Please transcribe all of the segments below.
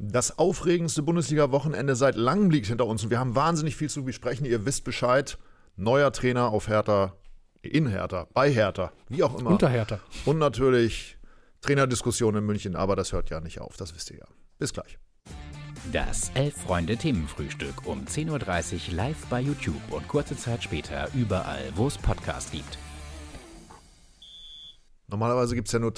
Das aufregendste Bundesliga-Wochenende seit langem liegt hinter uns und wir haben wahnsinnig viel zu besprechen. Ihr wisst Bescheid. Neuer Trainer auf Hertha, in Hertha, bei Hertha, wie auch immer. Unter Hertha. Und natürlich Trainerdiskussion in München, aber das hört ja nicht auf, das wisst ihr ja. Bis gleich. Das Elf-Freunde-Themenfrühstück um 10.30 Uhr live bei YouTube und kurze Zeit später überall, wo es Podcasts gibt. Normalerweise gibt es ja nur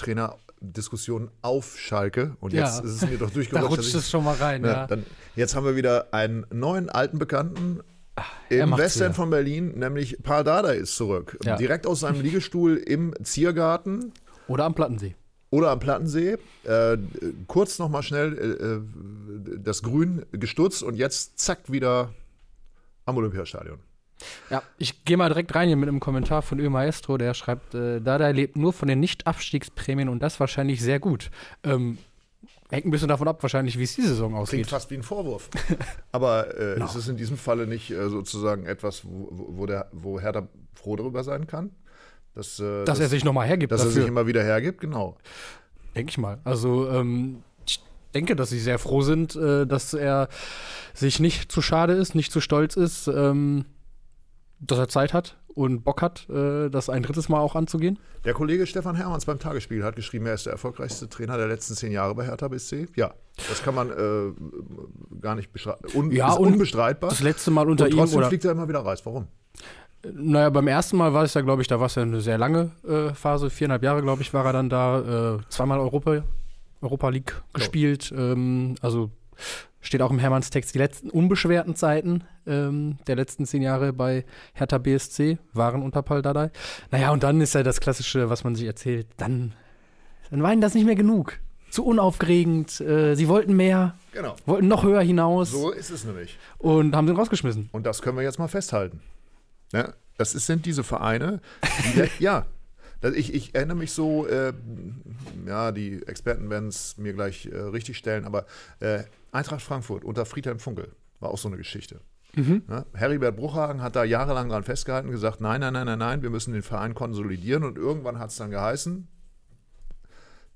Trainerdiskussionen auf Schalke und Ja. jetzt ist es mir doch Da durchgerutscht. dass rutscht es schon mal rein, Ne, ja. dann, jetzt haben wir wieder einen neuen alten Bekannten er im Westend von Berlin, nämlich Paul Dardai ist zurück. Ja. Direkt aus seinem Liegestuhl im Ziergarten Oder am Plattensee. oder am Plattensee. Äh, kurz nochmal schnell äh, äh, das Grün gestutzt und jetzt zack wieder am Olympiastadion. Ja, ich gehe mal direkt rein hier mit einem Kommentar von Ö Maestro, der schreibt, äh, Dada lebt nur von den Nicht-Abstiegsprämien und das wahrscheinlich sehr gut. Ähm, hängt ein bisschen davon ab, wahrscheinlich, wie es die Saison Klingt ausgeht. fast wie ein Vorwurf. Aber äh, No. ist es in diesem Falle nicht äh, sozusagen etwas, wo, wo, wo der, wo Hertha froh darüber sein kann? Dass, äh, Dass er sich nochmal hergibt dass er sich dafür, immer wieder hergibt, genau. denke ich mal. Also, ähm, ich denke, dass sie sehr froh sind, äh, dass er sich nicht zu schade ist, nicht zu stolz ist, ähm, dass er Zeit hat und Bock hat, äh, das ein drittes Mal auch anzugehen. Der Kollege Stefan Hermanns beim Tagesspiegel hat geschrieben, er ist der erfolgreichste Trainer der letzten zehn Jahre bei Hertha BSC. Ja, das kann man äh, gar nicht bestreiten. Un Ja, unbestreitbar. Das letzte Mal unter und ihm trotzdem fliegt er immer wieder raus. Warum? Naja, beim ersten Mal war es ja, glaube ich, da war es ja eine sehr lange äh, Phase. Viereinhalb Jahre, glaube ich, war er dann da. Äh, zweimal Europa, Europa League gespielt. Ähm, also steht auch im Hermanns Text, die letzten unbeschwerten Zeiten ähm, der letzten zehn Jahre bei Hertha BSC waren unter Paul Dardai. Naja, und dann ist ja das Klassische, was man sich erzählt. Dann, dann war ihnen das nicht mehr genug. Zu unaufregend. Äh, sie wollten mehr, Genau. wollten noch höher hinaus So ist es nämlich. und haben den rausgeschmissen. Und das können wir jetzt mal festhalten. Ja, das ist, sind diese Vereine, die, ja, das- ich, ich erinnere mich so, äh, ja, die Experten werden es mir gleich äh, richtig stellen, aber äh, Eintracht Frankfurt unter Friedhelm Funkel war auch so eine Geschichte. Ja, Heribert Bruchhagen hat da jahrelang dran festgehalten gesagt, nein, nein, nein, nein, nein, wir müssen den Verein konsolidieren und irgendwann hat es dann geheißen,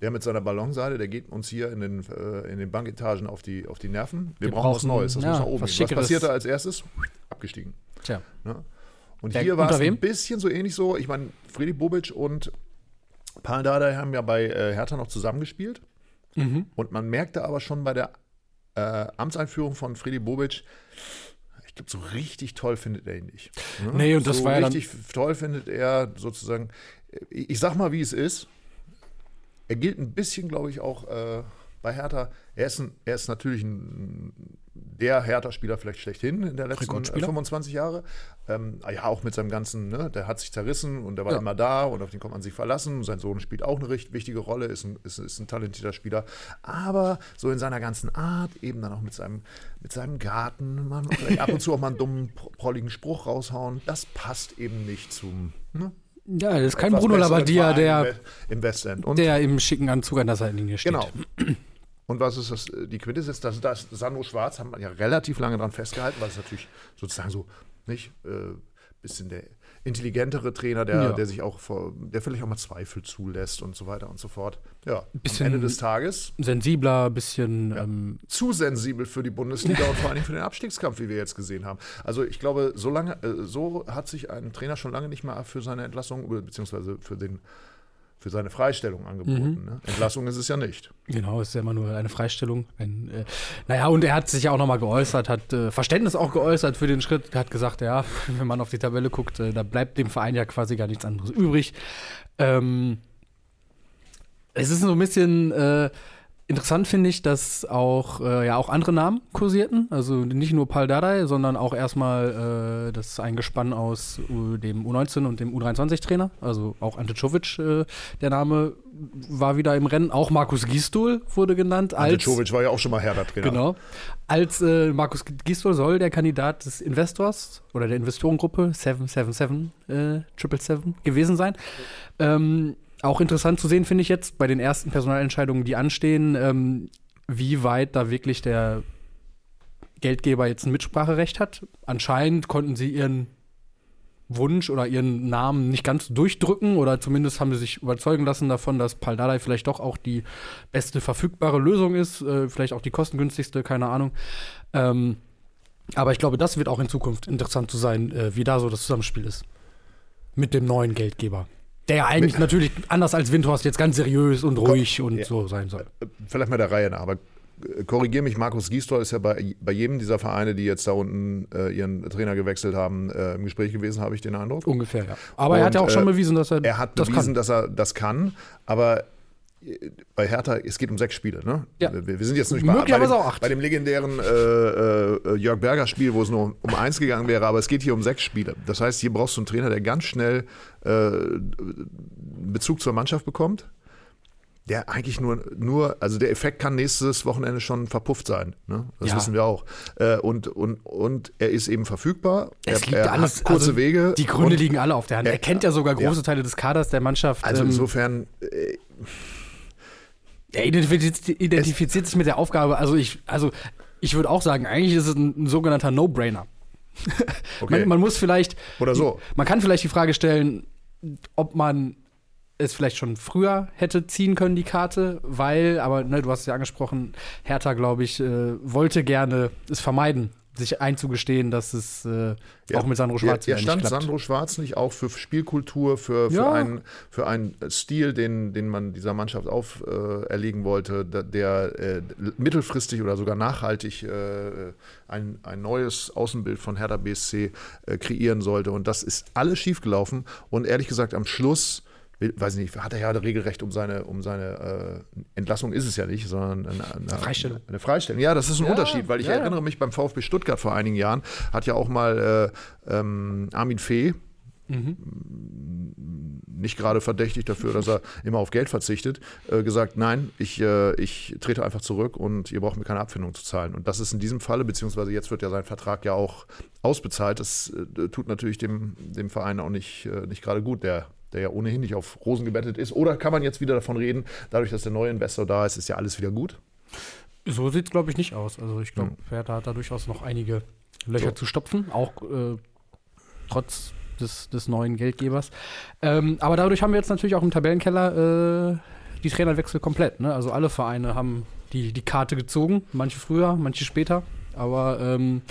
der mit seiner Ballonseile, der geht uns hier in den, äh, in den Banketagen auf die, auf die Nerven. Wir, Wir brauchen was Neues, das ja, muss nach oben. was gehen. Was passierte als erstes? Abgestiegen. Tja. Ne? Und Wer- hier war es ein bisschen so ähnlich so. Ich meine, Freddy Bobic und Paul Dardai haben ja bei äh, Hertha noch zusammengespielt. Mhm. Und man merkte aber schon bei der äh, Amtseinführung von Freddy Bobic, ich glaube, so richtig toll findet er ihn nicht. Ne? Nee, und das so war ja dann- richtig toll findet er sozusagen, ich, ich sag mal, wie es ist. Er gilt ein bisschen, glaube ich, auch äh, bei Hertha. Er ist, ein, er ist natürlich ein, der Hertha-Spieler vielleicht schlechthin in der letzten äh, Rekordspieler. 25 Jahre. Ähm, ja, auch mit seinem ganzen, ne, der hat sich zerrissen und der war Ja. immer da und auf den konnte man sich verlassen. Sein Sohn spielt auch eine recht wichtige Rolle, ist ein, ist, ist ein talentierter Spieler. Aber so in seiner ganzen Art, eben dann auch mit seinem, mit seinem Garten, man ab und zu auch mal einen dummen, pro- prolligen Spruch raushauen, das passt eben nicht zum. Ne, Ja, das ist kein Bruno Verein der, im Westend. Und der im schicken Anzug an der Seitenlinie steht. Genau. Und was ist das, äh, die Quintessenz? Das, das Sandro Schwarz haben wir ja relativ lange dran festgehalten, weil es natürlich sozusagen so, nicht, äh, bisschen der intelligentere Trainer, der, Ja. der sich auch vor, der vielleicht auch mal Zweifel zulässt und so weiter und so fort. Ja, Bisschen- am Ende des Tages Sensibler, bisschen, ähm, zu sensibel für die Bundesliga und vor allem für den Abstiegskampf, wie wir jetzt gesehen haben. Also ich glaube, so lange, äh, so hat sich ein Trainer schon lange nicht mehr für seine Entlassung beziehungsweise für den für seine Freistellung angeboten. Ne? Entlassung ist es ja nicht. genau, ist ja immer nur eine Freistellung. Ein, äh, naja, und er hat sich ja auch nochmal geäußert, hat äh, Verständnis auch geäußert für den Schritt, hat gesagt, ja, wenn man auf die Tabelle guckt, äh, da bleibt dem Verein ja quasi gar nichts anderes übrig. Ähm, es ist so ein bisschen äh, interessant, finde ich, dass auch, äh, ja, auch andere Namen kursierten. Also nicht nur Paul Dardai, sondern auch erstmal äh, das ein Gespann aus äh, dem U19 und dem U23-Trainer. Also auch Ante Czovic, äh, der Name war wieder im Rennen. Auch Markus Gisdol wurde genannt. Ante Czovic war ja auch schon mal Hertha-Trainer. Genau. Als äh, Markus Gisdol soll der Kandidat des Investors oder der Investorengruppe 777 äh, 777 gewesen sein. Ähm, auch interessant zu sehen, finde ich jetzt bei den ersten Personalentscheidungen, die anstehen, ähm, wie weit da wirklich der Geldgeber jetzt ein Mitspracherecht hat. Anscheinend konnten sie ihren Wunsch oder ihren Namen nicht ganz durchdrücken oder zumindest haben sie sich überzeugen lassen davon, dass Paldadei vielleicht doch auch die beste verfügbare Lösung ist, äh, vielleicht auch die kostengünstigste, keine Ahnung. Ähm, aber ich glaube, das wird auch in Zukunft interessant zu sein, äh, wie da so das Zusammenspiel ist. Mit dem neuen Geldgeber. Der ja eigentlich natürlich anders als Windhorst jetzt ganz seriös und ruhig und Ja. so sein soll. Vielleicht mal der Reihe nach, aber korrigiere mich, Markus Gisdol ist ja bei, bei jedem dieser Vereine, die jetzt da unten äh, ihren Trainer gewechselt haben, äh, im Gespräch gewesen, habe ich den Eindruck. Ungefähr, ja. Aber er hat ja auch Und, schon äh, bewiesen, dass er, Er hat das bewiesen, kann. dass er das kann, aber äh, bei Hertha, es geht um sechs Spiele, ne? Ja. Wir, wir sind jetzt nicht bei, bei, dem, auch acht. bei dem legendären äh, äh, Jörg Berger Spiel, wo es nur um eins gegangen wäre, aber es geht hier um sechs Spiele. Das heißt, hier brauchst du einen Trainer, der ganz schnell äh, Bezug zur Mannschaft bekommt. Der eigentlich nur, nur, also der Effekt kann nächstes Wochenende schon verpufft sein. Ne? Das Ja. wissen wir auch. Äh, und, und, und er ist eben verfügbar. Es er, liegt er alles, kurze also Wege. Die Gründe liegen alle auf der Hand. Er Ja, kennt ja sogar ja. große Teile des Kaders der Mannschaft. Also ähm, insofern, äh, Er identifiziert, identifiziert sich mit der Aufgabe. Also ich, also ich würde auch sagen, eigentlich ist es ein, ein sogenannter No-Brainer. okay. Man, man muss vielleicht. Oder so. Man kann vielleicht die Frage stellen, ob man es vielleicht schon früher hätte ziehen können, die Karte, weil, aber ne, du hast es ja angesprochen, Hertha, glaube ich, äh, wollte gerne es vermeiden, sich einzugestehen, dass es äh, auch mit Sandro Schwarz ja, ja, stand. Sandro Schwarz nicht auch für Spielkultur, für, für, Ja. einen, für einen Stil, den, den man dieser Mannschaft auferlegen äh, erlegen wollte, der äh, mittelfristig oder sogar nachhaltig äh, ein, ein neues Außenbild von Hertha BSC äh, kreieren sollte. Und das ist alles schiefgelaufen. Und ehrlich gesagt, am Schluss weiß ich nicht, hat er ja regelrecht um seine, um seine äh, Entlassung ist es ja nicht, sondern eine, eine Freistellung. Eine Freistellung. Ja, das ist ein Ja, Unterschied, weil ich ja, erinnere mich beim VfB Stuttgart vor einigen Jahren, hat ja auch mal äh, ähm, Armin Fee, nicht gerade verdächtig dafür, dass er immer auf Geld verzichtet, äh, gesagt, nein, ich, äh, ich trete einfach zurück und ihr braucht mir keine Abfindung zu zahlen. Und das ist in diesem Falle, beziehungsweise jetzt wird ja sein Vertrag ja auch ausbezahlt, das äh, tut natürlich dem, dem Verein auch nicht, äh, nicht gerade gut, der der ja ohnehin nicht auf Rosen gebettet ist. Oder kann man jetzt wieder davon reden, dadurch, dass der neue Investor da ist, ist ja alles wieder gut? So sieht es, glaube ich, nicht aus. Also ich glaube, Hertha hat da durchaus noch einige Löcher So. zu stopfen, auch äh, trotz des, des neuen Geldgebers. Ähm, aber dadurch haben wir jetzt natürlich auch im Tabellenkeller äh, die Trainerwechsel komplett. Ne? Also alle Vereine haben die, die Karte gezogen, manche früher, manche später. Aber ähm,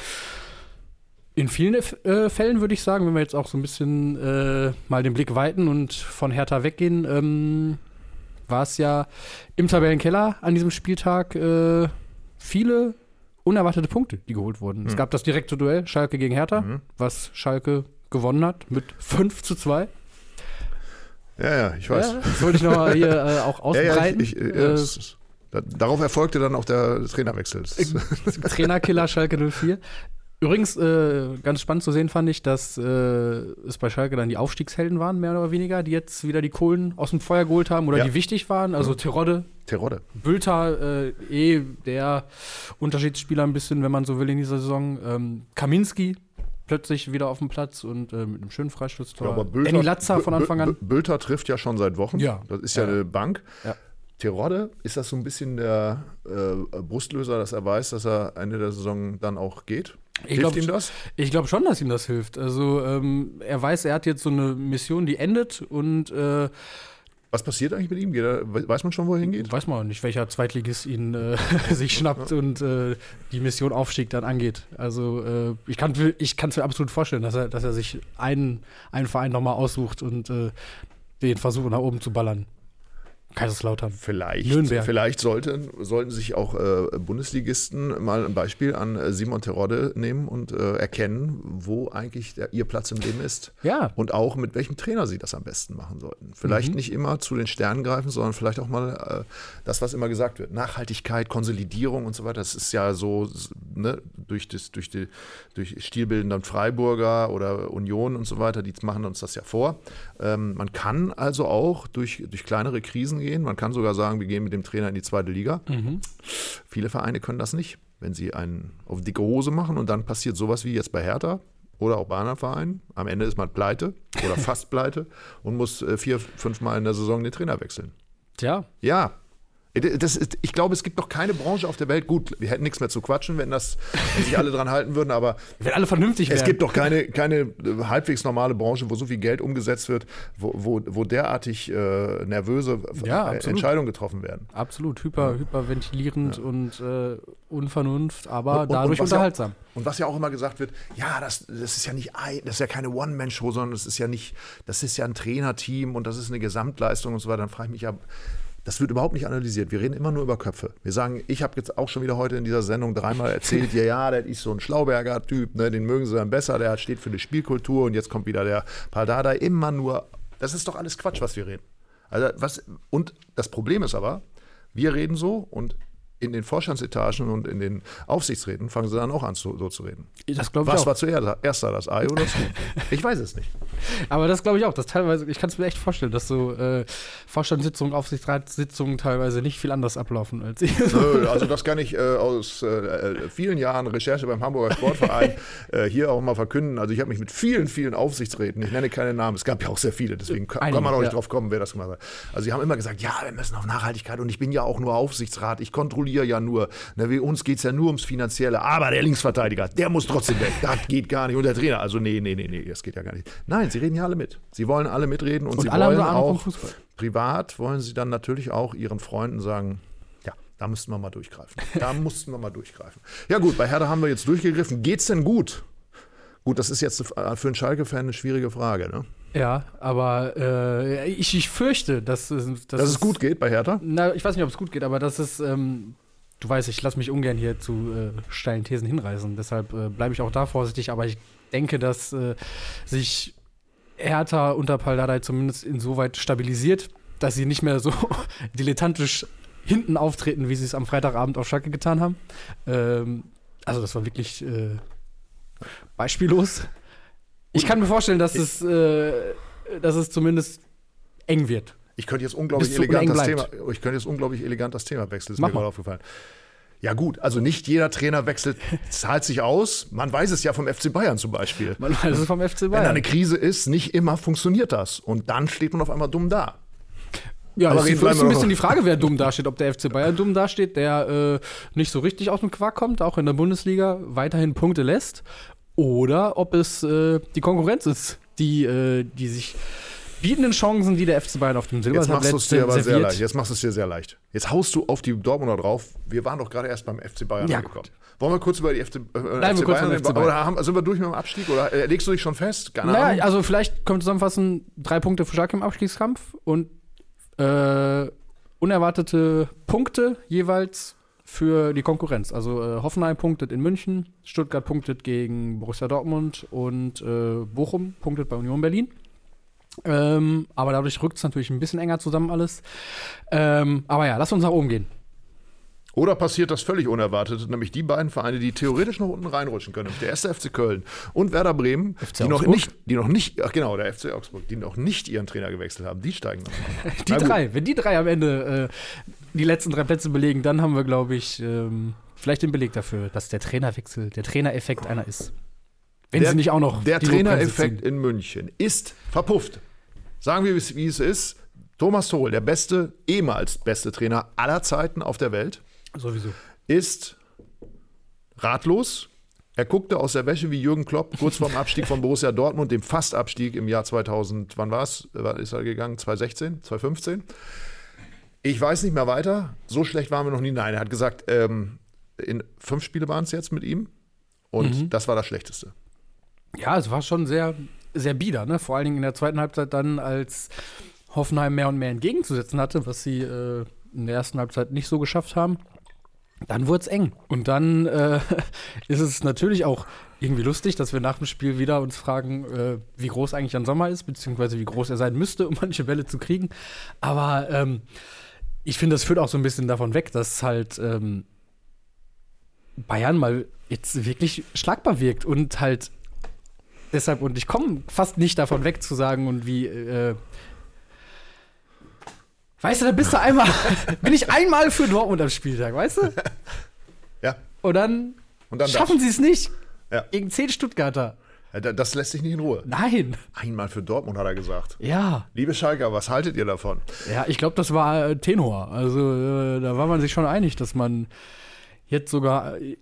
in vielen äh, Fällen würde ich sagen, wenn wir jetzt auch so ein bisschen äh, mal den Blick weiten und von Hertha weggehen, ähm, war es ja im Tabellenkeller an diesem Spieltag äh, viele unerwartete Punkte, die geholt wurden. Es Hm. gab das direkte Duell Schalke gegen Hertha, Mhm. was Schalke gewonnen hat mit 5 zu 2. Ja, ja, ich weiß. Ja, das wollte ich nochmal hier äh, auch Ja, ja, ausbreiten. ich, ich, ja, äh, es ist- da, darauf erfolgte dann auch der Trainerwechsel. Das Trainerkiller Schalke 04. Übrigens, äh, ganz spannend zu sehen fand ich, dass äh, es bei Schalke dann die Aufstiegshelden waren, mehr oder weniger, die jetzt wieder die Kohlen aus dem Feuer geholt haben oder Ja. die wichtig waren. Also Terodde, Terodde. Bülter, äh, eh der Unterschiedsspieler ein bisschen, wenn man so will, in dieser Saison. Ähm, Kaminski plötzlich wieder auf dem Platz und äh, mit einem schönen Freistoßtor. Ja, aber Bülter- Danny Latzer von Anfang an. Bü- Bülter trifft ja schon seit Wochen. Ja. Das ist ja, Ja. eine Bank. Ja. Terodde, ist das so ein bisschen der äh, Brustlöser, dass er weiß, dass er Ende der Saison dann auch geht? Ich Hilft glaub, ihm das? Ich glaube schon, dass ihm das hilft. Also ähm, er weiß, er hat jetzt so eine Mission, die endet und äh, Was passiert eigentlich mit ihm? Er, we- weiß man schon, wo er hingeht? weiß man nicht, welcher Zweitligist ihn äh, sich schnappt und äh, die Mission Aufstieg dann angeht. Also äh, ich kann ich kann es mir absolut vorstellen, dass er, dass er sich einen, einen Verein nochmal aussucht und äh, den versucht nach oben zu ballern. Kaiserslautern. Vielleicht, Nürnberg. vielleicht sollten, sollten sich auch äh, Bundesligisten mal ein Beispiel an äh, Simon Terodde nehmen und äh, erkennen, wo eigentlich der, ihr Platz im Leben ist. Ja. Und auch mit welchem Trainer sie das am besten machen sollten. Vielleicht Mhm. nicht immer zu den Sternen greifen, sondern vielleicht auch mal äh, das, was immer gesagt wird. Nachhaltigkeit, Konsolidierung und so weiter. Das ist ja so ne, durch, das, durch, die, durch stilbildenden Freiburger oder Union und so weiter, die machen uns das ja vor. Ähm, man kann also auch durch, durch kleinere Krisen gehen. Man kann sogar sagen, wir gehen mit dem Trainer in die zweite Liga. Mhm. Viele Vereine können das nicht. Wenn sie einen auf dicke Hose machen und dann passiert sowas wie jetzt bei Hertha oder auch bei anderen Vereinen. Am Ende ist man pleite oder fast pleite und muss äh, vier, fünf Mal in der Saison den Trainer wechseln. Tja, Ja, Das ist, ich glaube, es gibt doch keine Branche auf der Welt. Gut, wir hätten nichts mehr zu quatschen, wenn das wenn sich alle dran halten würden, aber Wenn alle vernünftig wären. es gibt doch keine, keine äh, halbwegs normale Branche, wo so viel Geld umgesetzt wird, wo, wo, wo derartig äh, nervöse Ja, äh. Entscheidungen getroffen werden. Absolut, hyper, hyperventilierend und äh, Unvernunft, aber Und- und- dadurch und was ja- unterhaltsam. Und was ja auch immer gesagt wird, ja, das, das ist ja nicht ein, das ist ja keine One-Man-Show, sondern das ist ja nicht, das ist ja ein Trainerteam und das ist eine Gesamtleistung und so weiter. Dann frage ich mich ja, das wird überhaupt nicht analysiert. Wir reden immer nur über Köpfe. Wir sagen, ich habe jetzt auch schon wieder heute in dieser Sendung dreimal erzählt, ja, ja, der ist so ein Schlauberger Typ, ne, den mögen sie dann besser, der steht für die Spielkultur und jetzt kommt wieder der Paldada. Immer nur, das ist doch alles Quatsch, was wir reden. Also was, und das Problem ist aber, wir reden so und in den Vorstandsetagen und in den Aufsichtsräten fangen sie dann auch an, so, so zu reden. Das glaube ich Was auch. war zuerst, erst da, das Ei oder das Huhn? Ich weiß es nicht. Aber das glaube ich auch. Das teilweise, ich kann es mir echt vorstellen, dass so äh, Vorstandssitzungen, Aufsichtsratssitzungen teilweise nicht viel anders ablaufen als ich. Nö, also das kann ich äh, aus äh, vielen Jahren Recherche beim Hamburger Sportverein äh, hier auch mal verkünden. Also ich habe mich mit vielen, vielen Aufsichtsräten, ich nenne keine Namen, es gab ja auch sehr viele, deswegen kann, Einige, kann man auch nicht ja. drauf kommen, wer das gemacht hat. Also sie haben immer gesagt, ja, wir müssen auf Nachhaltigkeit und ich bin ja auch nur Aufsichtsrat, ich kontrolliere ja nur. Ne, wie uns geht es ja nur ums Finanzielle, aber der Linksverteidiger, der muss trotzdem weg. Das geht gar nicht. Und der Trainer, also nee, nee, nee, nee, das geht ja gar nicht. Nein, sie reden ja alle mit. Sie wollen alle mitreden und, Und sie wollen auch privat wollen sie dann natürlich auch ihren Freunden sagen, ja, da müssten wir mal durchgreifen. Da mussten wir mal durchgreifen. Ja gut, bei Hertha haben wir jetzt durchgegriffen. Geht's denn gut? Gut, das ist jetzt für einen Schalke-Fan eine schwierige Frage, ne? Ja, aber äh, ich, ich fürchte, dass, es- dass, Dass es gut geht bei Hertha? Na, ich weiß nicht, ob es gut geht, aber das ist, ähm, du weißt, ich lasse mich ungern hier zu äh, steilen Thesen hinreißen. Deshalb äh, bleibe ich auch da vorsichtig. Aber ich denke, dass äh, sich Hertha unter Paldadei zumindest insoweit stabilisiert, dass sie nicht mehr so dilettantisch hinten auftreten, wie sie es am Freitagabend auf Schalke getan haben. Ähm, also das war wirklich äh, beispiellos. Ich kann mir vorstellen, dass es, äh, dass es zumindest eng wird. Ich könnte jetzt unglaublich Bis elegant das Thema, ich könnte jetzt unglaublich elegant das Thema wechseln. Ist Mach mir mal. gerade aufgefallen. Ja gut, also nicht jeder Trainerwechsel zahlt sich aus. Man weiß es ja vom FC Bayern zum Beispiel. Man weiß es vom FC Wenn da Bayern. eine Krise ist, nicht immer funktioniert das. Und dann steht man auf einmal dumm da. Ja, Aber aber ist, ist ein bisschen die Frage, wer dumm dasteht. Ob der FC Bayern dumm dasteht, der äh, nicht so richtig aus dem Quark kommt, auch in der Bundesliga weiterhin Punkte lässt. Oder ob es äh, die Konkurrenz ist, die, äh, die sich bietenden Chancen, die der FC Bayern auf dem Jetzt machst du Silbertablett es dir aber sehr leicht. Jetzt machst du es dir sehr leicht. Jetzt haust du auf die Dortmunder drauf. Wir waren doch gerade erst beim FC Bayern Ja, angekommen. Wollen wir kurz über die FC, äh, wir FC kurz Bayern reden? FC Bayern. Oder haben, sind wir durch mit dem Abstieg? Oder äh, legst du dich schon fest? Keine Naja, Ahnung. also vielleicht können wir zusammenfassen, drei Punkte für Schalke im Abstiegskampf und äh, unerwartete Punkte jeweils für die Konkurrenz. Also äh, Hoffenheim punktet in München, Stuttgart punktet gegen Borussia Dortmund und äh, Bochum punktet bei Union Berlin. Ähm, aber dadurch rückt es natürlich ein bisschen enger zusammen alles. Ähm, aber ja, lass uns nach oben gehen. Oder passiert das völlig unerwartet, nämlich die beiden Vereine, die theoretisch noch unten reinrutschen können, der erste FC Köln und Werder Bremen, die noch, nicht, die noch nicht, ach genau, der FC Augsburg, die noch nicht ihren Trainer gewechselt haben, die steigen noch. Die drei, wenn die drei am Ende äh, die letzten drei Plätze belegen, dann haben wir, glaube ich, ähm, vielleicht den Beleg dafür, dass der Trainerwechsel, der Trainereffekt einer ist. Wenn Der- sie nicht auch noch Der Trainereffekt in München ist verpufft. Sagen wir, wie es- ist. Thomas Tuchel, der beste, ehemals beste Trainer aller Zeiten auf der Welt, Sowieso. ist ratlos. Er guckte aus der Wäsche wie Jürgen Klopp kurz vorm Abstieg von Borussia Dortmund, dem Fastabstieg im Jahr 2000. Wann war es? Wann ist er gegangen? 2016? 2015? Ich weiß nicht mehr weiter. So schlecht waren wir noch nie. Nein, er hat gesagt, ähm, in fünf Spiele waren es jetzt mit ihm. Und das war das Schlechteste. Ja, es war schon sehr, sehr bieder, ne? Vor allen Dingen in der zweiten Halbzeit dann, als Hoffenheim mehr und mehr entgegenzusetzen hatte, was sie äh, in der ersten Halbzeit nicht so geschafft haben. Dann wurde es eng. Und dann äh, ist es natürlich auch irgendwie lustig, dass wir nach dem Spiel wieder uns fragen, äh, wie groß eigentlich Jan Sommer ist, beziehungsweise wie groß er sein müsste, um manche Bälle zu kriegen. Aber ähm, ich finde, das führt auch so ein bisschen davon weg, dass halt ähm, Bayern mal jetzt wirklich schlagbar wirkt und halt deshalb, und ich komme fast nicht davon weg zu sagen und wie, äh, weißt du, da bist du einmal, bin ich einmal für Dortmund am Spieltag, weißt du? Ja. Und dann, Und dann schaffen sie es nicht Ja. gegen zehn Stuttgarter. Das lässt sich nicht in Ruhe. Nein. Einmal für Dortmund hat er gesagt. Ja. Liebe Schalker, was haltet ihr davon? Ja, ich glaube, das war äh, Tenor. Also äh, da war man sich schon einig, dass man jetzt sogar äh,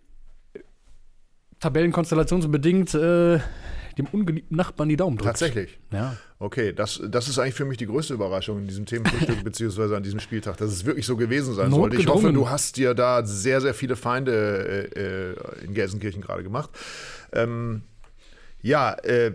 tabellenkonstellationsbedingt äh, dem ungeliebten Nachbarn die Daumen drückt. Tatsächlich. Ja. Okay, das, das ist eigentlich für mich die größte Überraschung in diesem Themenfrühstück, beziehungsweise an diesem Spieltag, dass es wirklich so gewesen sein sollte. Ich hoffe, du hast dir da sehr, sehr viele Feinde äh, äh, in Gelsenkirchen gerade gemacht. Ähm, ja, äh,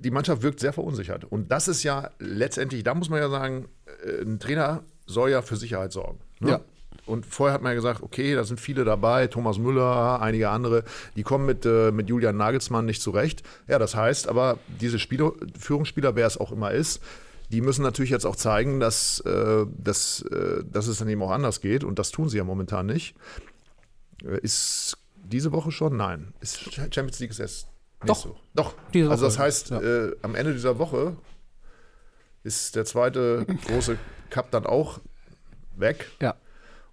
die Mannschaft wirkt sehr verunsichert. Und das ist ja letztendlich, da muss man ja sagen, äh, ein Trainer soll ja für Sicherheit sorgen. Ne? Ja. Und vorher hat man ja gesagt, okay, da sind viele dabei, Thomas Müller, einige andere, die kommen mit, äh, mit Julian Nagelsmann nicht zurecht. Ja, das heißt aber, diese Spieler, Führungsspieler, wer es auch immer ist, die müssen natürlich jetzt auch zeigen, dass, äh, dass, äh, dass es dann eben auch anders geht. Und das tun sie ja momentan nicht. Äh, Ist diese Woche schon? Nein. Ist Champions League ist erst Doch. Woche. Doch. Diese Also das Woche, heißt, ja. äh, am Ende dieser Woche ist der zweite große Cup dann auch weg. Ja.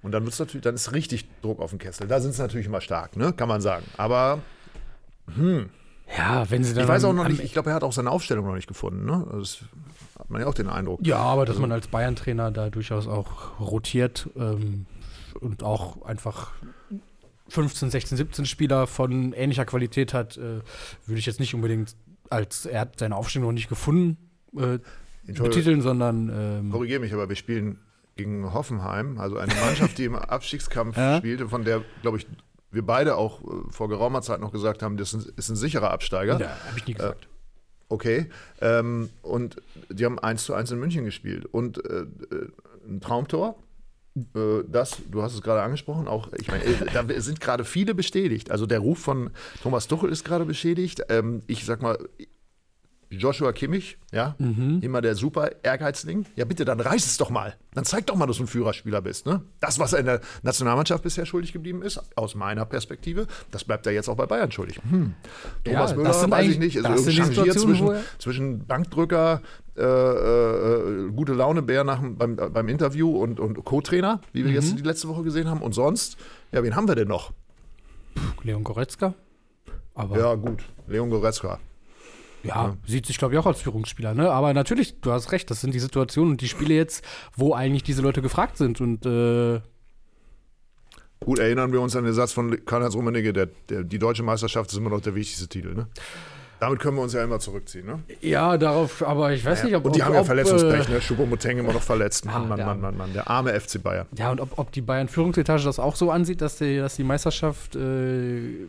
Und dann wird's natürlich, dann ist richtig Druck auf den Kessel. Da sind sie natürlich immer stark, ne? Kann man sagen. Aber Ja, wenn sie dann. ich weiß auch noch nicht, ich glaube, er hat auch seine Aufstellung noch nicht gefunden, ne? Das hat man ja auch den Eindruck. Ja, aber dass man als Bayern-Trainer da durchaus auch rotiert ähm, und auch einfach 15, 16, 17 Spieler von ähnlicher Qualität hat, äh, würde ich jetzt nicht unbedingt als er hat seine Aufstellung noch nicht gefunden äh, betiteln, sondern ähm, Korrigiere mich, aber wir spielen gegen Hoffenheim, also eine Mannschaft, die im Abstiegskampf Ja. spielte, von der, glaube ich, wir beide auch äh, vor geraumer Zeit noch gesagt haben, das ist ein, sicherer Absteiger. ja, habe ich nie gesagt. Okay. Ähm, und die haben 1 zu 1 in München gespielt. Und äh, äh, ein Traumtor. Äh, das, du hast es gerade angesprochen, auch, ich meine, äh, da sind gerade viele bestätigt. Also der Ruf von Thomas Tuchel ist gerade beschädigt. Ähm, ich sag mal, Joshua Kimmich, ja, immer der super Ehrgeizling. Ja, bitte, dann reiß es doch mal. Dann zeig doch mal, dass du ein Führerspieler bist. Ne? Das, was er in der Nationalmannschaft bisher schuldig geblieben ist, aus meiner Perspektive, das bleibt er jetzt auch bei Bayern schuldig. Hm. Thomas Ja, Müller, weiß ich nicht, also changiert Situationen, zwischen, zwischen Bankdrücker, äh, äh, gute Laune-Bär nach, dem- beim, beim Interview und, und Co-Trainer, wie wir Mhm. jetzt die letzte Woche gesehen haben. Und sonst, ja, wen haben wir denn noch? Leon Goretzka. Aber Ja, gut, Leon Goretzka. Ja, sieht sich, glaube ich, auch als Führungsspieler. Ne? Aber natürlich, du hast recht, das sind die Situationen und die Spiele jetzt, wo eigentlich diese Leute gefragt sind. Und äh, Gut, erinnern wir uns an den Satz von Karl-Heinz Rummenigge, der, der, die deutsche Meisterschaft ist immer noch der wichtigste Titel. Ne? Damit können wir uns ja immer zurückziehen. Ne? ja, darauf, aber ich weiß nicht, ob. Und die ob, haben ja ob, Verletzungspech, äh, ne? Choupo-Moting immer noch verletzt. Mann, Ah, Mann, Mann, Mann, Mann. Der arme FC Bayern. Ja, und ob, ob die Bayern-Führungsetage das auch so ansieht, dass die, dass die Meisterschaft, äh,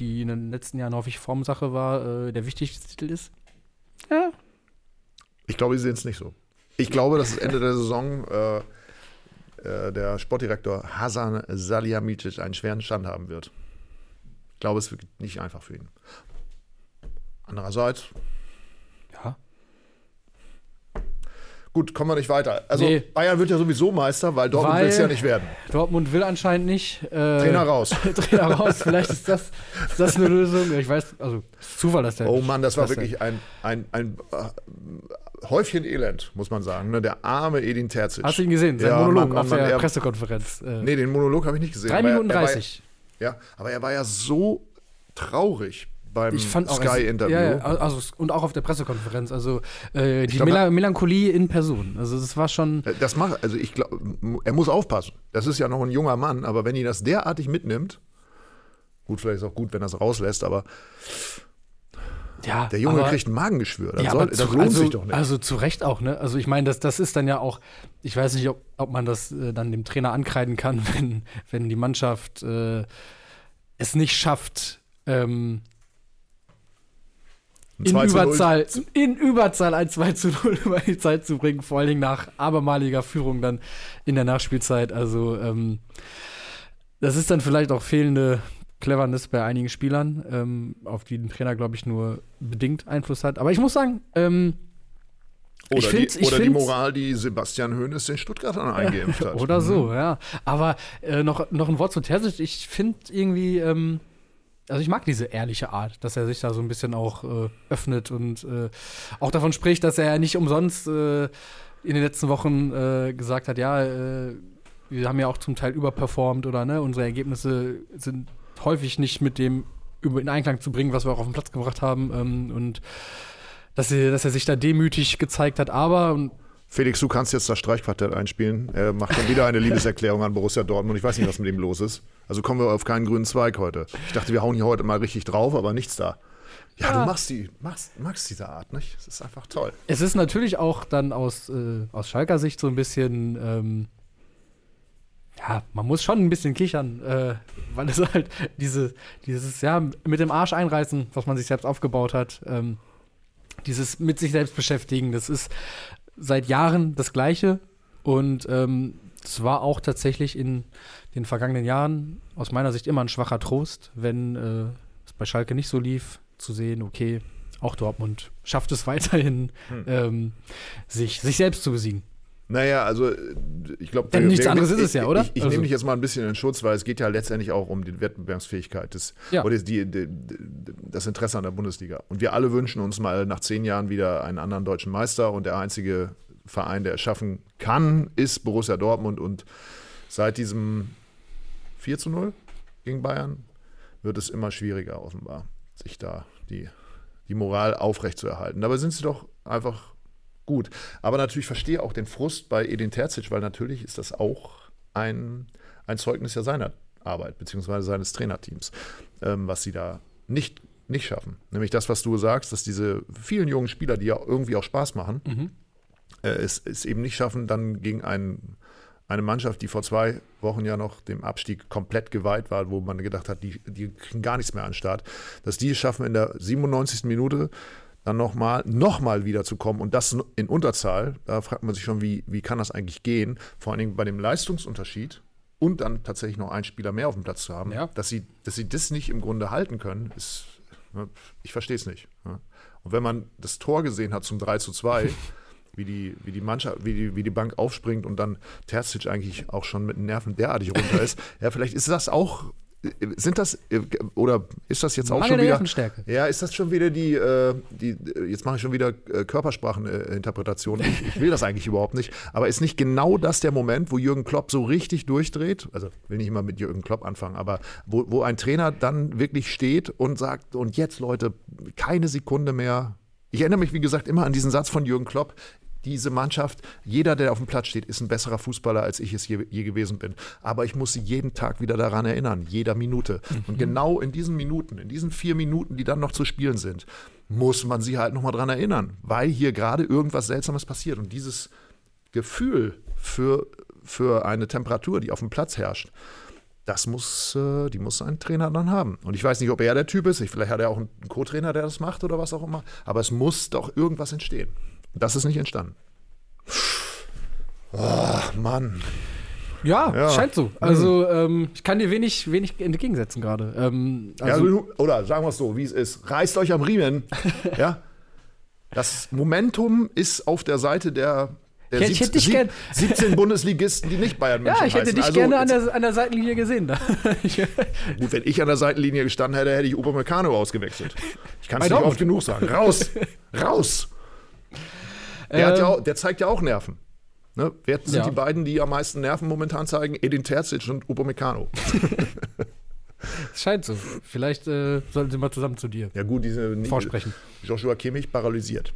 die in den letzten Jahren häufig Formsache war, äh, der wichtigste Titel ist? Ja. Ich glaube, sie sehen es nicht so. Ich glaube, dass Ende der Saison äh, äh, der Sportdirektor Hasan Salihamidzic einen schweren Stand haben wird. Ich glaube, es wird nicht einfach für ihn. Andererseits, Ja. Gut, kommen wir nicht weiter. Also Nee. Bayern wird ja sowieso Meister, weil Dortmund will es ja nicht werden. Dortmund will anscheinend nicht. Äh, Trainer raus. Trainer raus. Vielleicht ist das, ist das eine Lösung. Ich weiß, also Zufall, dass der. Oh Mann, das war wirklich ein, ein, ein äh, Häufchen Elend, muss man sagen. Ne? Der arme Edin Terzic. Hast du ihn gesehen? Sein Ja, Monolog Mann, Mann, auf Mann, der er- Pressekonferenz. Äh, Nee, den Monolog habe ich nicht gesehen. drei aber er- Minuten er war- 30. Ja, aber er war ja so traurig beim Ich fand auch Sky-Interview. Ja, also, und auch auf der Pressekonferenz. Also äh, die glaub, Mela Melancholie in Person. Also das war schon. Äh, Das macht, also ich glaube, er muss aufpassen. Das ist ja noch ein junger Mann, aber wenn ihn das derartig mitnimmt, gut, vielleicht ist auch gut, wenn er es rauslässt, aber Ja, der Junge aber, kriegt ein Magengeschwür. Das, ja, soll, das zu, lohnt also, sich doch nicht. Also zu Recht auch, ne? Also ich meine, das, das ist dann ja auch, ich weiß nicht, ob, ob man das äh, dann dem Trainer ankreiden kann, wenn, wenn die Mannschaft äh, es nicht schafft, ähm, in 2 zu 0. Überzahl, in Überzahl ein 2 zu 0 über die Zeit zu bringen, vor allen Dingen nach abermaliger Führung dann in der Nachspielzeit. Also ähm, das ist dann vielleicht auch fehlende Cleverness bei einigen Spielern, ähm, auf die ein Trainer, glaube ich, nur bedingt Einfluss hat. Aber ich muss sagen, ähm, Oder, ich find's- die, oder die Moral, die Sebastian Hoeneß den Stuttgartern eingeimpft hat. Oder so, ja. Aber äh, noch, noch ein Wort zu Terzic. Ich finde irgendwie, ähm, also ich mag diese ehrliche Art, dass er sich da so ein bisschen auch äh, öffnet und äh, auch davon spricht, dass er nicht umsonst äh, in den letzten Wochen äh, gesagt hat, ja, äh, wir haben ja auch zum Teil überperformt oder ne, unsere Ergebnisse sind häufig nicht mit dem in Einklang zu bringen, was wir auch auf den Platz gebracht haben. Ähm, und dass er, dass er sich da demütig gezeigt hat. Aber und Felix, du kannst jetzt das Streichquartett einspielen. Er macht schon wieder eine Liebeserklärung an Borussia Dortmund. Ich weiß nicht, was mit ihm los ist. Also kommen wir auf keinen grünen Zweig heute. Ich dachte, wir hauen hier heute mal richtig drauf, aber nichts da. Ja, Ja. du machst die, machst, magst diese Art, nicht? Das ist einfach toll. Es ist natürlich auch dann aus, äh, aus Schalker Sicht so ein bisschen, ähm, ja, man muss schon ein bisschen kichern, äh, weil es halt diese, dieses, ja, mit dem Arsch einreißen, was man sich selbst aufgebaut hat, ähm, dieses mit sich selbst beschäftigen, das ist seit Jahren das Gleiche und ähm, es war auch tatsächlich in den vergangenen Jahren aus meiner Sicht immer ein schwacher Trost, wenn äh, es bei Schalke nicht so lief, zu sehen, okay, auch Dortmund schafft es weiterhin, ähm, sich, sich selbst zu besiegen. Naja, also äh, ich glaube, Denn nichts anderes ist es ja, oder? Ich, ich Also- nehme dich jetzt mal ein bisschen in Schutz, weil es geht ja letztendlich auch um die Wettbewerbsfähigkeit des, Ja. oder die, die, das Interesse an der Bundesliga. Und wir alle wünschen uns mal nach zehn Jahren wieder einen anderen deutschen Meister und der einzige Verein, der es schaffen kann, ist Borussia Dortmund und seit diesem 4 zu 0 gegen Bayern wird es immer schwieriger offenbar, sich da die, die Moral aufrechtzuerhalten. Dabei sind sie doch einfach gut. Aber natürlich verstehe auch den Frust bei Edin Terzic, weil natürlich ist das auch ein, ein Zeugnis ja seiner Arbeit, beziehungsweise seines Trainerteams, ähm, was sie da nicht, nicht schaffen. Nämlich das, was du sagst, dass diese vielen jungen Spieler, die ja irgendwie auch Spaß machen, äh, es, es eben nicht schaffen, dann gegen einen, eine Mannschaft, die vor zwei Wochen ja noch dem Abstieg komplett geweiht war, wo man gedacht hat, die, die kriegen gar nichts mehr an den Start, dass die es schaffen, in der 97. Minute dann nochmal noch mal wieder zu kommen und das in Unterzahl, da fragt man sich schon, wie, wie kann das eigentlich gehen? Vor allen Dingen bei dem Leistungsunterschied und dann tatsächlich noch einen Spieler mehr auf dem Platz zu haben, Ja. dass, sie, dass sie das nicht im Grunde halten können, ist, ne, ich verstehe es nicht. ne. Und wenn man das Tor gesehen hat zum 3 zu 2, wie die, wie die Mannschaft, wie die, wie die Bank aufspringt und dann Terzic eigentlich auch schon mit den Nerven derartig runter ist, ja, vielleicht ist das auch, sind das, oder ist das jetzt auch Mangel schon der wieder, ja, ist das schon wieder die, äh, die jetzt mache ich schon wieder äh, Körperspracheninterpretation. Ich, ich will das eigentlich überhaupt nicht. Aber ist nicht genau das der Moment, wo Jürgen Klopp so richtig durchdreht? Also will nicht immer mit Jürgen Klopp anfangen, aber wo, wo ein Trainer dann wirklich steht und sagt, und jetzt Leute, keine Sekunde mehr. Ich erinnere mich, wie gesagt, immer an diesen Satz von Jürgen Klopp. Diese Mannschaft, jeder, der auf dem Platz steht, ist ein besserer Fußballer, als ich es je, je gewesen bin. Aber ich muss sie jeden Tag wieder daran erinnern, jeder Minute. Und genau in diesen Minuten, in diesen vier Minuten, die dann noch zu spielen sind, muss man sie halt nochmal dran erinnern, weil hier gerade irgendwas Seltsames passiert. Und dieses Gefühl für, für eine Temperatur, die auf dem Platz herrscht, das muss, äh, die muss ein Trainer dann haben. Und ich weiß nicht, ob er der Typ ist. Ich, vielleicht hat er auch einen Co-Trainer, der das macht oder was auch immer. Aber es muss doch irgendwas entstehen. Das ist nicht entstanden. Oh, Mann. Ja, Ja. scheint so. Also ähm, ich kann dir wenig, wenig entgegensetzen gerade. Ähm, Ja, also, du- oder sagen wir es so, wie es ist. Reißt euch am Riemen. ja. Das Momentum ist auf der Seite der, der Ich hätte- ich hätte dich sieb- gern- 17 Bundesligisten, die nicht Bayern München ja, ich hätte heißen. dich Also, gerne an der, an der Seitenlinie gesehen. Da. Gut, wenn ich an der Seitenlinie gestanden hätte, hätte ich Upamecano ausgewechselt. Ich kann es nicht Dortmund. oft genug sagen. Raus! Raus! Der, hat ja Ähm. auch, der zeigt ja auch Nerven. Ne? Wer sind Ja. die beiden, die am meisten Nerven momentan zeigen? Edin Terzic und Upamecano. Es scheint so. Vielleicht äh, sollten sie mal zusammen zu dir Ja gut, diese vorsprechen. Joshua Kimmich paralysiert.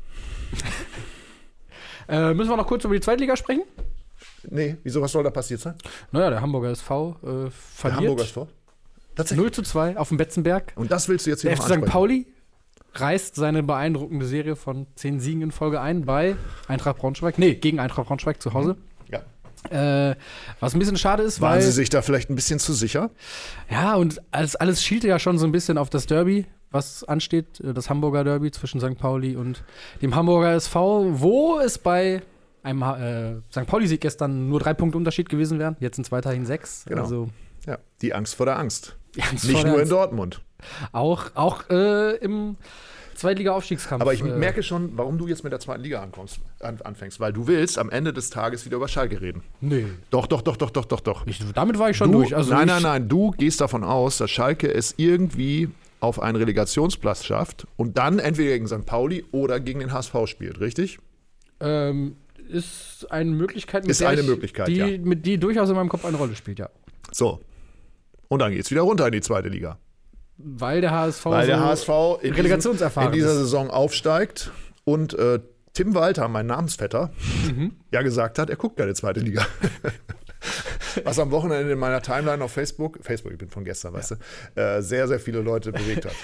Äh, müssen wir noch kurz über die Zweitliga sprechen? Nee, wieso, was soll da passiert sein? Naja, der Hamburger SV äh, Der verliert Hamburger ist vor. Tatsächlich. 0 zu 2 auf dem Betzenberg. Und das willst du jetzt hier Der noch FC St. Pauli reißt seine beeindruckende Serie von 10 Siegen in Folge ein bei Eintracht Braunschweig. Nee, gegen Eintracht Braunschweig zu Hause. Ja. Äh, was ein bisschen schade ist, Waren weil. sie sich da vielleicht ein bisschen zu sicher? Ja, und alles, alles schielte ja schon so ein bisschen auf das Derby, was ansteht, äh, das Hamburger Derby zwischen St. Pauli und dem Hamburger SV, wo es bei einem äh, St. Pauli-Sieg gestern nur drei Punkte Unterschied gewesen wären. Jetzt sind es weiterhin sechs. Genau. Also Ja. Die Angst vor der Angst. Vor Nicht nur in. Dortmund. Auch, auch äh, im Zweitliga-Aufstiegskampf. Aber ich äh, merke schon, warum du jetzt mit der zweiten Liga ankommst, an, anfängst, weil du willst am Ende des Tages wieder über Schalke reden. Nee, Doch, doch, doch, doch, doch, doch, doch. ich, damit war ich schon Du, durch. Also nein, nein, nein. Du gehst davon aus, dass Schalke es irgendwie auf einen Relegationsplatz schafft und dann entweder gegen St. Pauli oder gegen den HSV spielt, richtig? Ähm, ist eine Möglichkeit, mit Ist der eine ich, Möglichkeit, die, ja. mit die durchaus in meinem Kopf eine Rolle spielt, ja. So. Und dann geht's wieder runter in die zweite Liga. Weil der HSV Weil der so HSV in, Relegationserfahren diesem, in dieser ist. Saison aufsteigt und äh, Tim Walter, mein Namensvetter, Mhm. ja gesagt hat, er guckt keine zweite Liga. Was am Wochenende in meiner Timeline auf Facebook, Facebook, ich bin von gestern, weißt du, äh, sehr, sehr viele Leute bewegt hat.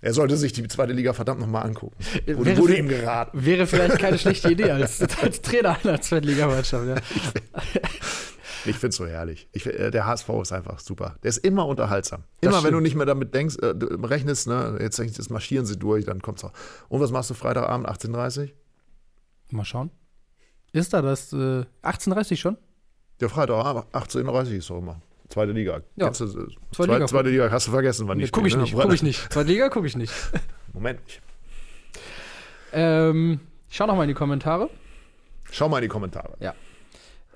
Er sollte sich die zweite Liga verdammt nochmal angucken. Wurde, Wäre wurde ihm geraten. Wäre vielleicht keine schlechte Idee als, als Trainer einer Zweitligamannschaft. Ja. Ich finde es so herrlich. Ich, äh, der HSV ist einfach super. Der ist immer unterhaltsam. Immer wenn du nicht mehr damit denkst, äh, rechnest, ne, jetzt, jetzt marschieren sie durch, dann kommt's auch. Und was machst du Freitagabend, 18.30 Uhr? Mal schauen. Ist da das äh, 18.30 schon? Der Freitagabend, 18.30 Uhr ist doch immer. Zweite Liga. Ja. Kennst du, äh, Zweite zweite, Liga. zweite Liga hast du vergessen, wann Nee, guck ich spielen, nicht, ne? guck ich nicht. Zweitliga gucke ich nicht. Moment. Ähm, ich schau noch mal in die Kommentare. Schau mal in die Kommentare.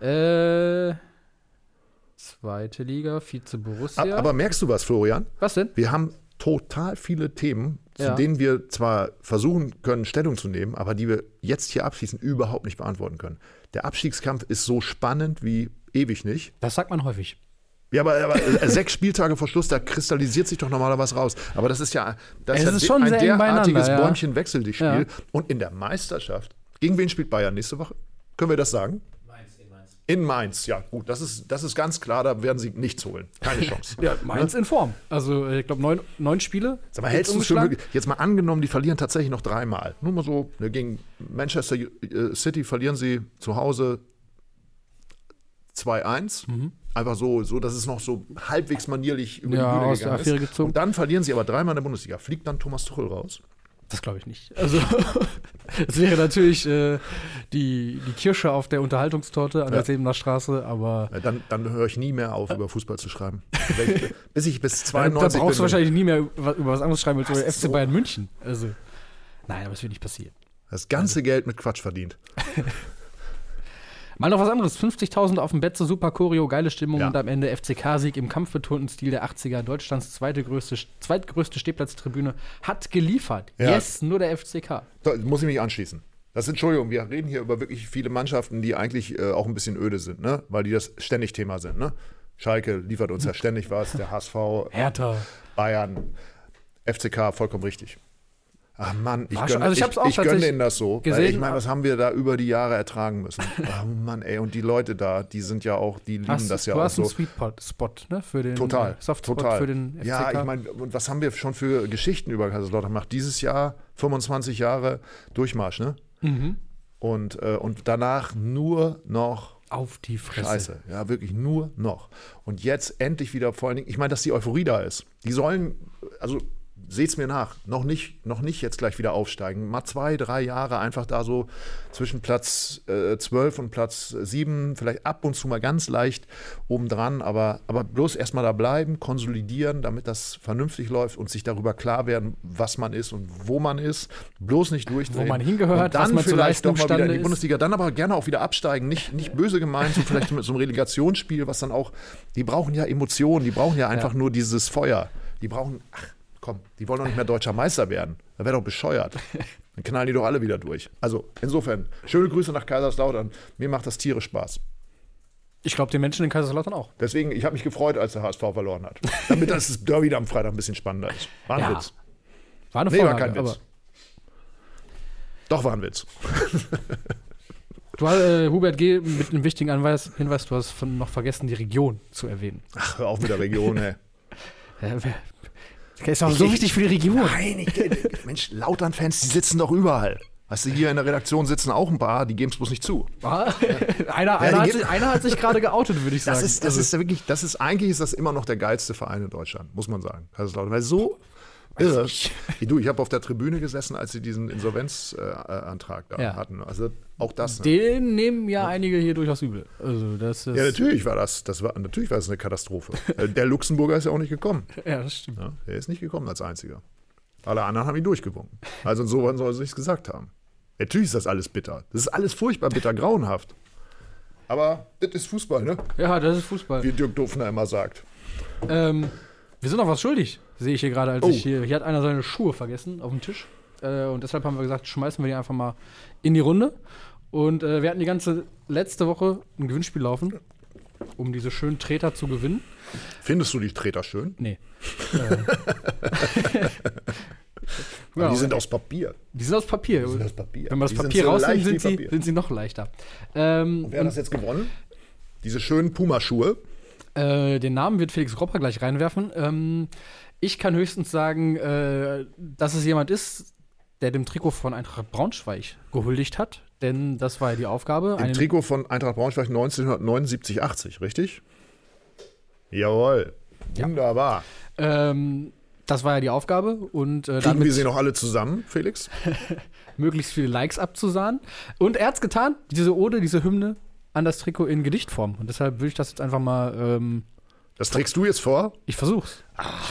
Äh, zweite Liga, Vize Borussia. Ab- Aber merkst du was, Florian? Was denn? Wir haben total viele Themen, zu Ja. denen wir zwar versuchen können, Stellung zu nehmen, aber die wir jetzt hier abschließend überhaupt nicht beantworten können. Der Abstiegskampf ist so spannend wie ewig nicht. Das sagt man häufig. Ja, aber, aber äh, sechs Spieltage vor Schluss, da kristallisiert sich doch normalerweise was raus. Aber das ist ja, das Es ja ist schon ein derartiges ja. Bäumchen wechsel dich Spiel. Ja. Und in der Meisterschaft, gegen wen spielt Bayern nächste Woche? Können wir das sagen? In Mainz, ja gut, das ist, das ist ganz klar, da werden sie nichts holen. Keine Chance. Ja, Mainz in Form. Also, ich glaube, neun, neun Spiele. Sag mal, hältst du es für Umgeschlagen. möglich? Jetzt mal angenommen, die verlieren tatsächlich noch dreimal. Nur mal so, ne, gegen Manchester äh, City verlieren sie zu Hause 2-1. Mhm. Einfach so, so, dass es noch so halbwegs manierlich über Ja, die Bühne gegangen ist. gezogen. Und dann verlieren sie aber dreimal in der Bundesliga. Fliegt dann Thomas Tuchel raus? Das glaube ich nicht. Also, es wäre natürlich äh, die, die Kirsche auf der Unterhaltungstorte an Ja. der Sebener Straße, aber Äh, Dann, dann höre ich nie mehr auf, über Fußball zu schreiben. bis ich bis da, 92 da brauchst du wahrscheinlich nie mehr über, was anderes schreiben als über FC so- Bayern München. Also, nein, aber es wird nicht passieren. Das ganze Geld mit Quatsch verdient. Mal noch was anderes. 50.000 auf dem Betze, super Choreo, geile Stimmung Ja. und am Ende FCK-Sieg im kampfbetonten Stil der 80er. Deutschlands zweite größte, zweitgrößte Stehplatztribüne hat geliefert. Ja. Yes, nur der FCK. Da muss ich mich anschließen. Das sind, Entschuldigung, wir reden hier über wirklich viele Mannschaften, die eigentlich äh, auch ein bisschen öde sind, ne? weil die das ständig Thema sind. Ne? Schalke liefert uns ja ständig was, der HSV, Hertha. Bayern, FCK, vollkommen richtig. Ach Mann, ich gönne also ich ich, ich gönn tatsächlich denen das so. Weil gesehen, ich meine, was haben wir da über die Jahre ertragen müssen? Oh Mann, ey, und die Leute da, die sind ja auch, die lieben Hast, das ja du auch hast so. einen Sweet Pot- Spot ne, für den Total, äh, Softspot total. für den FCK. Ja, ich meine, und was haben wir schon für Geschichten über Kaiserslautern gemacht? Dieses Jahr 25 Jahre Durchmarsch, ne? Mhm. Und, äh, und danach nur noch Auf die Fresse. Scheiße. Ja, wirklich nur noch. Und jetzt endlich wieder vor allen Dingen, ich meine, dass die Euphorie da ist. Die sollen, also seht's mir nach, noch nicht, noch nicht jetzt gleich wieder aufsteigen. Mal zwei, drei Jahre einfach da so zwischen Platz äh, 12 und Platz 7, vielleicht ab und zu mal ganz leicht obendran, aber, aber bloß erstmal da bleiben, konsolidieren, damit das vernünftig läuft und sich darüber klar werden, was man ist und wo man ist. Bloß nicht durchdrehen. Wo man hingehört, und dann was man vielleicht doch mal wieder in die. Bundesliga, dann aber gerne auch wieder absteigen. Nicht, nicht böse gemeint, so vielleicht mit so einem Relegationsspiel, was dann auch, die brauchen ja Emotionen, die brauchen ja einfach nur dieses Feuer. Die brauchen, ach komm, die wollen doch nicht mehr deutscher Meister werden. Das wäre doch bescheuert. Dann knallen die doch alle wieder durch. Also insofern, schöne Grüße nach Kaiserslautern. Mir macht das Tiere Spaß. Ich glaube, den Menschen in Kaiserslautern auch. Deswegen, ich habe mich gefreut, als der HSV verloren hat. Damit das Derby da am Freitag ein bisschen spannender ist. War ein Ja. Witz. War eine Nee, war kein Witz. Doch, war ein Witz. du hast, äh, Hubert G. mit einem wichtigen Anweis, Hinweis, du hast von, noch vergessen, die Region zu erwähnen. Ach, hör auf mit der Region, ey. Ja, Das ist auch so Ich- wichtig für die Region. Nein, ich, Mensch, Lautern-Fans, die sitzen doch überall. Weißt du, hier in der Redaktion sitzen auch ein paar, die geben es bloß nicht zu. Ah, einer, die einer, hat sich, einer hat sich gerade geoutet, würde ich sagen. Das ist, das Also, ist ja wirklich, das ist eigentlich ist das immer noch der geilste Verein in Deutschland, muss man sagen. Kaiserslautern, weil so irre. Du, ich habe auf der Tribüne gesessen, als sie diesen Insolvenzantrag da Ja. hatten. Also auch das. Ne? den nehmen ja einige hier durchaus übel. Also das ist, Ja, natürlich war das, das war, natürlich war das eine Katastrophe. Äh, der Luxemburger ist ja auch nicht gekommen. Ja, das stimmt. Ja, der ist nicht gekommen als einziger. Alle anderen haben ihn durchgewunken. Also insofern soll er sich gesagt haben. Natürlich ist das alles bitter. Das ist alles furchtbar bitter, grauenhaft. Aber das ist Fußball, ne? Ja, das ist Fußball. Wie Dirk Dufner immer sagt. Ähm, wir sind noch was schuldig, sehe ich hier gerade, als Oh. ich hier. Hier hat einer seine Schuhe vergessen auf dem Tisch. Äh, und deshalb haben wir gesagt, schmeißen wir die einfach mal in die Runde. Und äh, wir hatten die ganze letzte Woche ein Gewinnspiel laufen, um diese schönen Treter zu gewinnen. Findest du die Treter schön? Nee. Aber die sind aus Papier. Die sind aus Papier. Die sind aus Papier. Wenn man das Die Papier so rausnimmt, sind sind sie noch leichter. Ähm, Wer hat das jetzt gewonnen? Diese schönen Puma-Schuhe. Äh, den Namen wird Felix Ropper gleich reinwerfen. Ähm, ich kann höchstens sagen, äh, dass es jemand ist, der dem Trikot von Eintracht Braunschweig gehuldigt hat. Denn das war ja die Aufgabe. Im einen- Trikot von Eintracht Braunschweig 1979, 80, richtig? Jawohl. Ja. Wunderbar. ähm, das war ja die Aufgabe. Und äh, Kriegen wir sie noch alle zusammen, Felix? möglichst viele Likes abzusahnen. Und er hat's getan, diese Ode, diese Hymne an das Trikot in Gedichtform. Und deshalb will ich das jetzt einfach mal, ähm, Das trägst du jetzt vor? ich versuch's.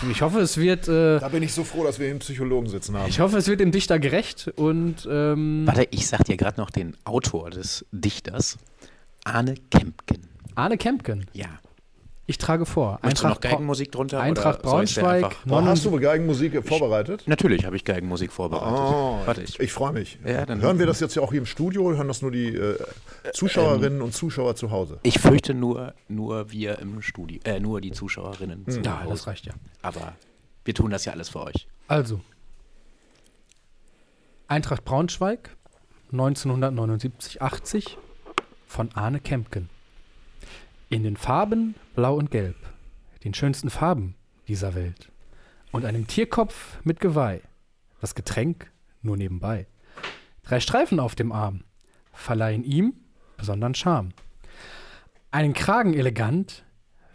Ich, ich hoffe, es wird, äh, Da bin ich so froh, dass wir hier einen Psychologen sitzen haben. ich hoffe, es wird dem Dichter gerecht und ähm, Warte, ich sag dir gerade noch den Autor des Dichters, Arne Kempken. Arne Kempken. Ja. Ich trage vor. Du noch Geigenmusik drunter? Eintracht ich Braunschweig. Oh, hast du Geigenmusik vorbereitet? Natürlich habe ich Geigenmusik vorbereitet. Oh, Warte, ich, ich freue mich. Ja, dann- hören wir das jetzt ja auch hier im Studio oder hören das nur die äh, Zuschauerinnen und Zuschauer zu Hause? ich fürchte nur, nur wir im Studio, äh, nur die Zuschauerinnen Hm. zu Ja, Hause. das reicht ja. Aber wir tun das ja alles für euch. Also. Eintracht Braunschweig, 1979-80 von Arne Kempken. In den Farben Blau und Gelb, den schönsten Farben dieser Welt. Und einem Tierkopf mit Geweih, das Getränk nur nebenbei. Drei Streifen auf dem Arm verleihen ihm besonderen Charme. Einen Kragen elegant,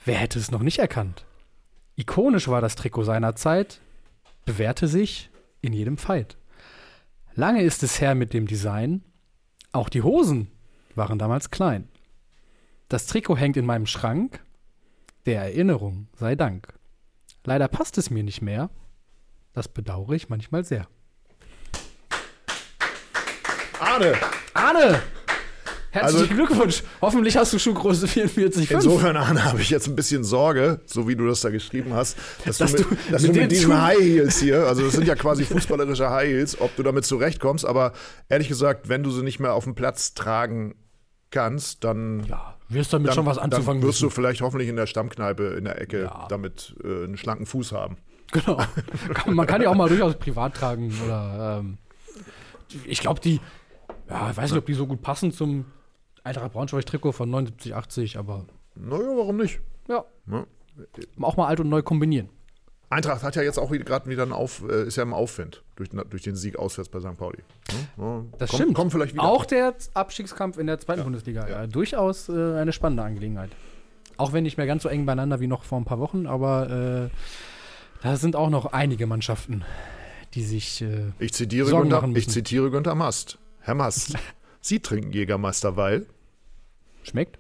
wer hätte es noch nicht erkannt? Ikonisch war das Trikot seiner Zeit, bewährte sich in jedem Fight. Lange ist es her mit dem Design. Auch die Hosen waren damals klein. Das Trikot hängt in meinem Schrank. Der Erinnerung sei Dank. Leider passt es mir nicht mehr. Das bedauere ich manchmal sehr. Arne! Arne! Herzlichen Also- Glückwunsch! Hoffentlich hast du Schuhgröße 44,5. Insofern, Arne, habe ich jetzt ein bisschen Sorge, so wie du das da geschrieben hast, dass, Dass du mit, du dass mit du mit diesen High Heels hier, also das sind ja quasi fußballerische High Heels, ob du damit zurechtkommst, aber ehrlich gesagt, wenn du sie nicht mehr auf dem Platz tragen kannst, dann, Ja, wirst damit dann, schon was anzufangen dann wirst du müssen. vielleicht hoffentlich in der Stammkneipe in der Ecke Ja. damit äh, einen schlanken Fuß haben. Genau. Man kann die auch mal durchaus privat tragen oder ähm, ich glaube, die, ja, ich weiß nicht, ob die so gut passen zum Eintracht Braunschweig-Trikot von 79, 80, aber Naja, warum nicht? ja, Ja. auch mal alt und neu kombinieren. Eintracht hat ja jetzt auch gerade wieder einen Auf, äh, ist ja im Aufwind durch, durch den Sieg auswärts bei St. Pauli. Ja, ja, Das komm, stimmt. Kommt vielleicht wieder. Auch der Abstiegskampf in der zweiten Bundesliga, ja. durchaus äh, eine spannende Angelegenheit. Auch wenn nicht mehr ganz so eng beieinander wie noch vor ein paar Wochen, aber äh, da sind auch noch einige Mannschaften, die sich äh, Ich zitiere, Sorgen Günther, machen ich müssen. zitiere Günther Mast. Herr Mast, Sie trinken Jägermeister, weil, schmeckt.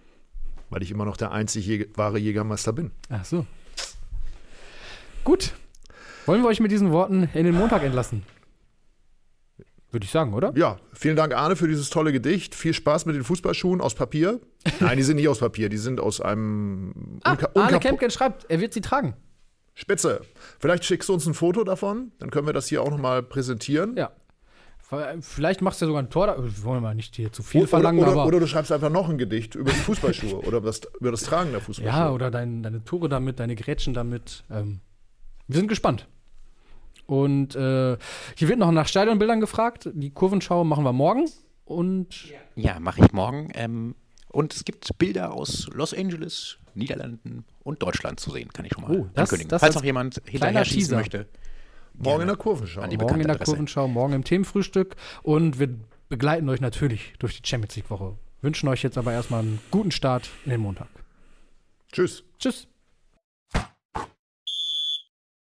weil ich immer noch der einzig Jäger, wahre Jägermeister bin. Ach so. Gut. Wollen wir euch mit diesen Worten in den Montag entlassen? Würde ich sagen, oder? Ja, vielen Dank, Arne, für dieses tolle Gedicht. Viel Spaß mit den Fußballschuhen aus Papier. Nein, die sind nicht aus Papier, die sind aus einem Ah, unka- Arne Kempken schreibt, er wird sie tragen. Spitze. Vielleicht schickst du uns ein Foto davon, dann können wir das hier auch nochmal präsentieren. Ja. Vielleicht machst du ja sogar ein Tor. Da, wir wollen mal nicht hier zu viel Oder, verlangen, oder, aber. oder du schreibst einfach noch ein Gedicht über die Fußballschuhe oder das, über das Tragen der Fußballschuhe. ja, oder dein, deine Tore damit, deine Grätschen damit. Ähm, wir sind gespannt. Und äh, hier wird noch nach Stadionbildern gefragt. Die Kurvenschau machen wir morgen. Und Ja, mache ich morgen. Ähm, und es gibt Bilder aus Los Angeles, Niederlanden und Deutschland zu sehen, kann ich schon mal Oh, das- ankündigen. das Falls noch jemand hinterher schießen Teaser. möchte. Morgen in der Kurvenschau. morgen in der Adresse. Kurvenschau, morgen im Themenfrühstück. Und wir begleiten euch natürlich durch die Champions League-Woche. Wünschen euch jetzt aber erstmal einen guten Start in den Montag. Tschüss. Tschüss.